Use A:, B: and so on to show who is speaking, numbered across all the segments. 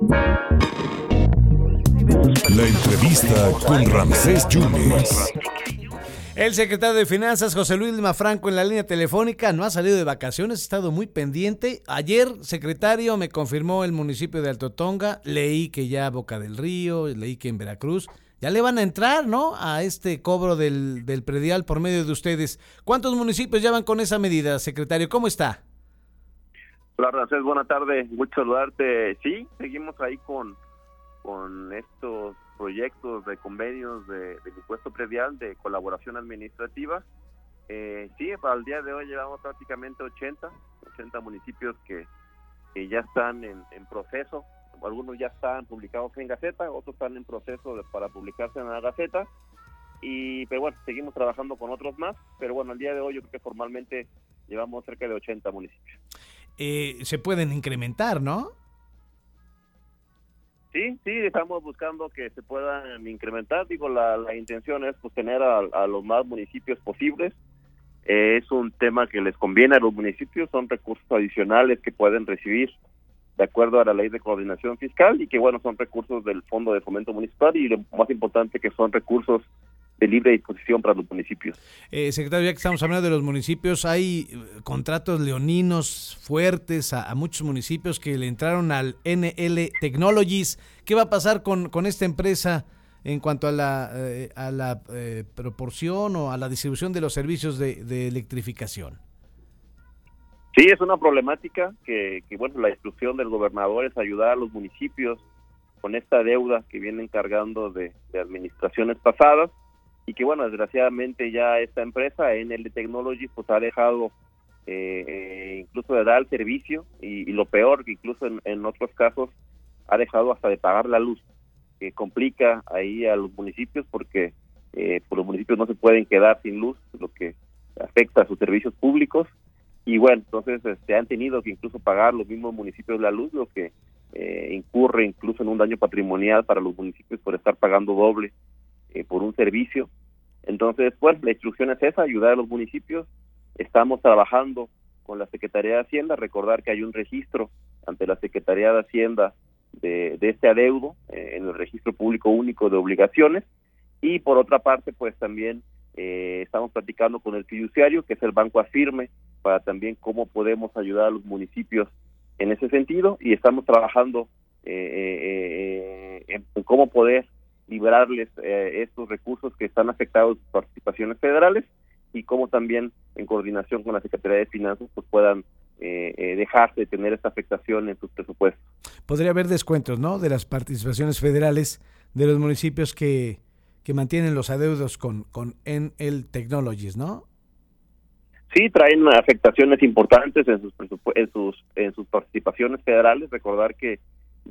A: La entrevista con Ramsés Yunes.
B: El secretario de Finanzas, José Luis Mafranco, en la línea telefónica, no ha salido de vacaciones, ha estado muy pendiente. Ayer, secretario, me confirmó el municipio de Alto Tonga, leí que ya Boca del Río, leí que en Veracruz, ya le van a entrar, ¿no? A este cobro del, del predial por medio de ustedes. ¿Cuántos municipios ya van con esa medida, secretario? ¿Cómo está?
C: Hola, Ramsés, buena tarde, mucho saludarte. Sí, seguimos ahí con, estos proyectos de convenios de, del impuesto predial de colaboración administrativa. Eh, sí, para el día de hoy llevamos prácticamente 80, 80 municipios que, que ya están en, proceso. Algunos ya están publicados en Gaceta, otros están en proceso para publicarse en la Gaceta. Y, pero bueno, seguimos trabajando con otros más. Pero bueno, el día de hoy yo creo que formalmente llevamos cerca de 80 municipios.
B: Eh, se pueden incrementar, ¿no?
C: Sí, sí, estamos buscando que se puedan incrementar. Digo, la, la intención es pues, tener a, a los más municipios posibles. Eh, es un tema que les conviene a los municipios, son recursos adicionales que pueden recibir de acuerdo a la ley de coordinación fiscal y que, bueno, son recursos del Fondo de Fomento Municipal y lo más importante que son recursos de libre disposición para los municipios.
B: Eh, secretario, ya que estamos hablando de los municipios, hay eh, contratos leoninos fuertes a, a, muchos municipios que le entraron al NL Technologies. ¿Qué va a pasar con, con esta empresa en cuanto a la, eh, a la eh, proporción o a la distribución de los servicios de, de, electrificación?
C: Sí, es una problemática que, que, bueno, la instrucción del gobernador es ayudar a los municipios con esta deuda que vienen cargando de, de administraciones pasadas y que bueno, desgraciadamente ya esta empresa, NL Technologies, pues ha dejado eh, incluso de dar el servicio y, y, lo peor, que incluso en, en, otros casos ha dejado hasta de pagar la luz, que complica ahí a los municipios porque eh, pues los municipios no se pueden quedar sin luz, lo que afecta a sus servicios públicos. Y bueno, entonces este, han tenido que incluso pagar los mismos municipios la luz, lo que eh, incurre incluso en un daño patrimonial para los municipios por estar pagando doble eh, por un servicio. Entonces, pues la instrucción es esa, ayudar a los municipios. Estamos trabajando con la Secretaría de Hacienda, recordar que hay un registro ante la Secretaría de Hacienda de, de este adeudo eh, en el registro público único de obligaciones. Y por otra parte, pues también eh, estamos platicando con el fiduciario, que es el Banco Afirme, para también cómo podemos ayudar a los municipios en ese sentido. Y estamos trabajando eh, en, en cómo poder liberarles eh, estos recursos que están afectados por participaciones federales y cómo también en coordinación con la Secretaría de Finanzas pues puedan eh, eh, dejar de tener esta afectación en sus presupuestos.
B: Podría haber descuentos, ¿no? De las participaciones federales de los municipios que, que mantienen los adeudos con, con NL Technologies, ¿no?
C: Sí, traen afectaciones importantes en sus, en sus, en sus participaciones federales. Recordar que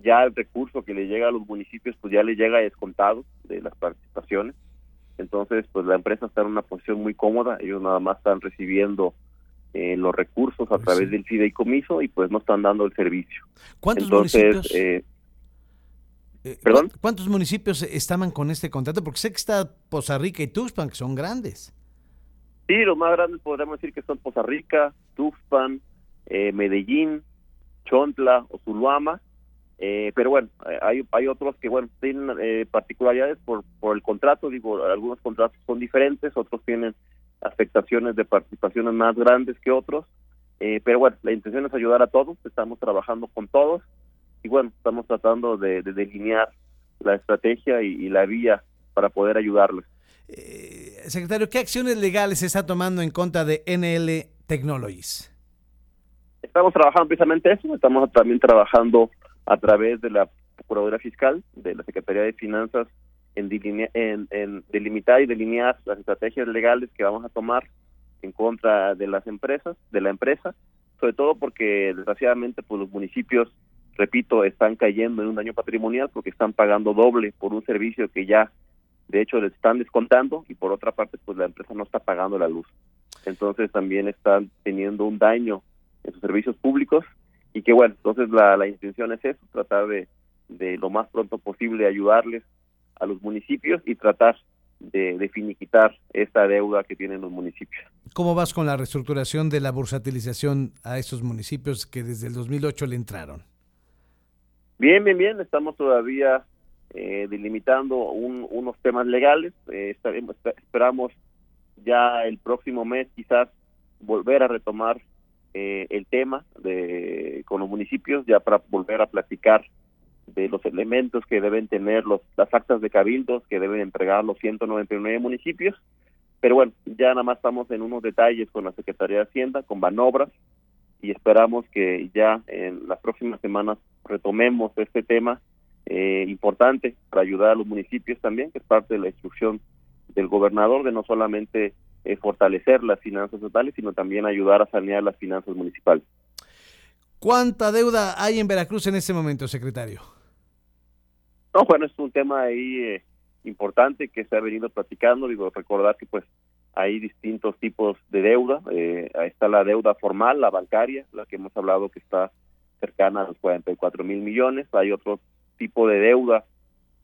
C: ya el recurso que le llega a los municipios pues ya le llega descontado de las participaciones entonces pues la empresa está en una posición muy cómoda ellos nada más están recibiendo eh, los recursos a pues través sí. del fideicomiso y pues no están dando el servicio
B: ¿cuántos
C: entonces,
B: municipios eh, eh, ¿Perdón? ¿Cuántos municipios estaban con este contrato? Porque sé que está Poza Rica y Tuxpan, que son grandes.
C: Sí, los más grandes podríamos decir que son Poza Rica, Tuxpan, eh, Medellín, Chontla o Zuluama, eh, pero bueno, hay, hay otros que bueno tienen eh, particularidades por, por el contrato, digo, algunos contratos son diferentes, otros tienen afectaciones de participaciones más grandes que otros, eh, pero bueno, la intención es ayudar a todos, estamos trabajando con todos y bueno, estamos tratando de, de delinear la estrategia y, y, la vía para poder ayudarles.
B: Eh, secretario, ¿qué acciones legales se está tomando en contra de NL Technologies?
C: Estamos trabajando precisamente eso, estamos también trabajando a través de la Procuraduría Fiscal, de la Secretaría de Finanzas, en, en, delimitar y delinear las estrategias legales que vamos a tomar en contra de las empresas, de la empresa, sobre todo porque desgraciadamente pues los municipios, repito, están cayendo en un daño patrimonial porque están pagando doble por un servicio que ya de hecho les están descontando y por otra parte pues la empresa no está pagando la luz. Entonces también están teniendo un daño en sus servicios públicos y que bueno, entonces la, la intención es eso, tratar de, de lo más pronto posible ayudarles a los municipios y tratar de, de, finiquitar esta deuda que tienen los municipios.
B: ¿Cómo vas con la reestructuración de la bursatilización a estos municipios que desde el 2008 le entraron?
C: Bien, bien, bien. Estamos todavía eh, delimitando unos temas legales. Eh, estaremos, esperamos ya el próximo mes quizás volver a retomar eh, el tema de con los municipios ya para volver a platicar de los elementos que deben tener los, las actas de cabildos que deben entregar los 199 municipios. Pero bueno, ya nada más estamos en unos detalles con la Secretaría de Hacienda, con Banobras, y esperamos que ya en las próximas semanas retomemos este tema eh, importante para ayudar a los municipios también, que es parte de la instrucción del gobernador de no solamente eh, fortalecer las finanzas totales, sino también ayudar a sanear las finanzas municipales.
B: ¿Cuánta deuda hay en Veracruz en este momento, secretario?
C: No, bueno, es un tema ahí eh, importante que se ha venido platicando. Digo, recordar que pues hay distintos tipos de deuda. Eh, ahí está la deuda formal, la bancaria, la que hemos hablado que está cercana a los 44 mil millones. Hay otro tipo de deuda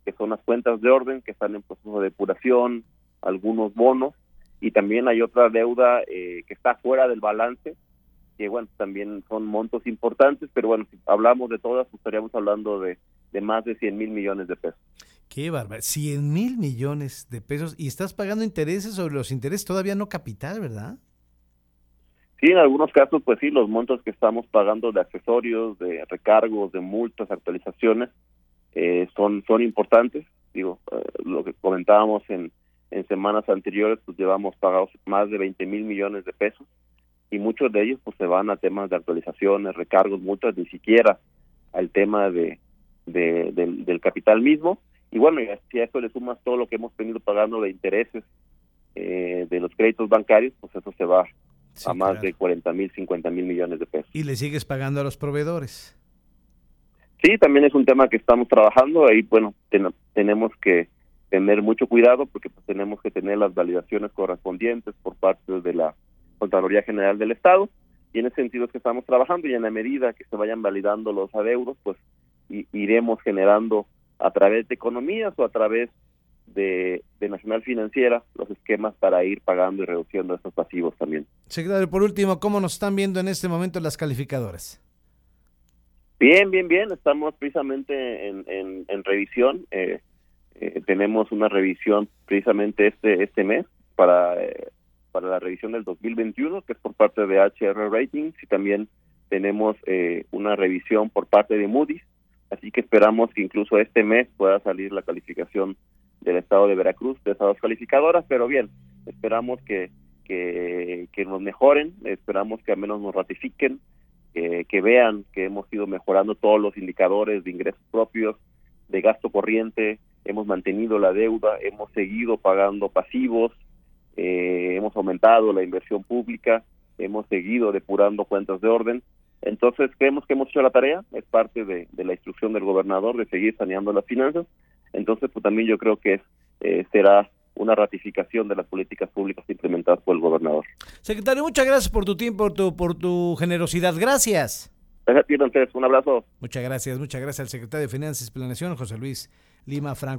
C: que son las cuentas de orden que están en proceso de depuración, algunos bonos y también hay otra deuda eh, que está fuera del balance que bueno también son montos importantes pero bueno si hablamos de todas pues, estaríamos hablando de, de más de 100 mil millones de pesos
B: Qué bárbaro, 100 mil millones de pesos y estás pagando intereses sobre los intereses todavía no capital, ¿verdad?
C: Sí, en algunos casos, pues sí, los montos que estamos pagando de accesorios, de recargos, de multas, actualizaciones, eh, son, son importantes. Digo, eh, lo que comentábamos en, en semanas anteriores, pues llevamos pagados más de 20 mil millones de pesos y muchos de ellos pues se van a temas de actualizaciones, recargos, multas, ni siquiera al tema de, del, capital mismo. Y bueno, y si a eso le sumas todo lo que hemos venido pagando de intereses eh, de los créditos bancarios, pues eso se va a más de 40 mil, 50 mil millones de pesos.
B: ¿Y le sigues pagando a los proveedores?
C: Sí, también es un tema que estamos trabajando. Ahí, bueno, tenemos que tener mucho cuidado porque pues, tenemos que tener las validaciones correspondientes por parte de la Contraloría General del Estado y en ese sentido es que estamos trabajando y en la medida que se vayan validando los adeudos, pues iremos generando a través de economías o a través de, Nacional Financiera los esquemas para ir pagando y reduciendo estos pasivos también.
B: Secretario, por último, ¿cómo nos están viendo en este momento las calificadoras?
C: Bien, bien, bien. Estamos precisamente en, en, revisión. Eh, eh, tenemos una revisión precisamente este este mes para eh, para la revisión del 2021 que es por parte de HR Ratings y también tenemos eh, una revisión por parte de Moody's. Así que esperamos que incluso este mes pueda salir la calificación del estado de Veracruz de esas dos calificadoras pero bien esperamos que que, que nos mejoren esperamos que al menos nos ratifiquen que vean que hemos ido mejorando todos los indicadores de ingresos propios de gasto corriente hemos mantenido la deuda, hemos seguido pagando pasivos, eh, hemos aumentado la inversión pública, hemos seguido depurando cuentas de orden. Entonces creemos que hemos hecho la tarea, es parte de, la instrucción del gobernador de seguir saneando las finanzas. Entonces, pues también yo creo que eh, será una ratificación de las políticas públicas implementadas por el gobernador.
B: Secretario, muchas gracias por tu tiempo, por tu, por tu generosidad. Gracias.
C: Gracias Un abrazo.
B: Muchas gracias, muchas gracias al secretario de Finanzas y José Luis Lima Franco.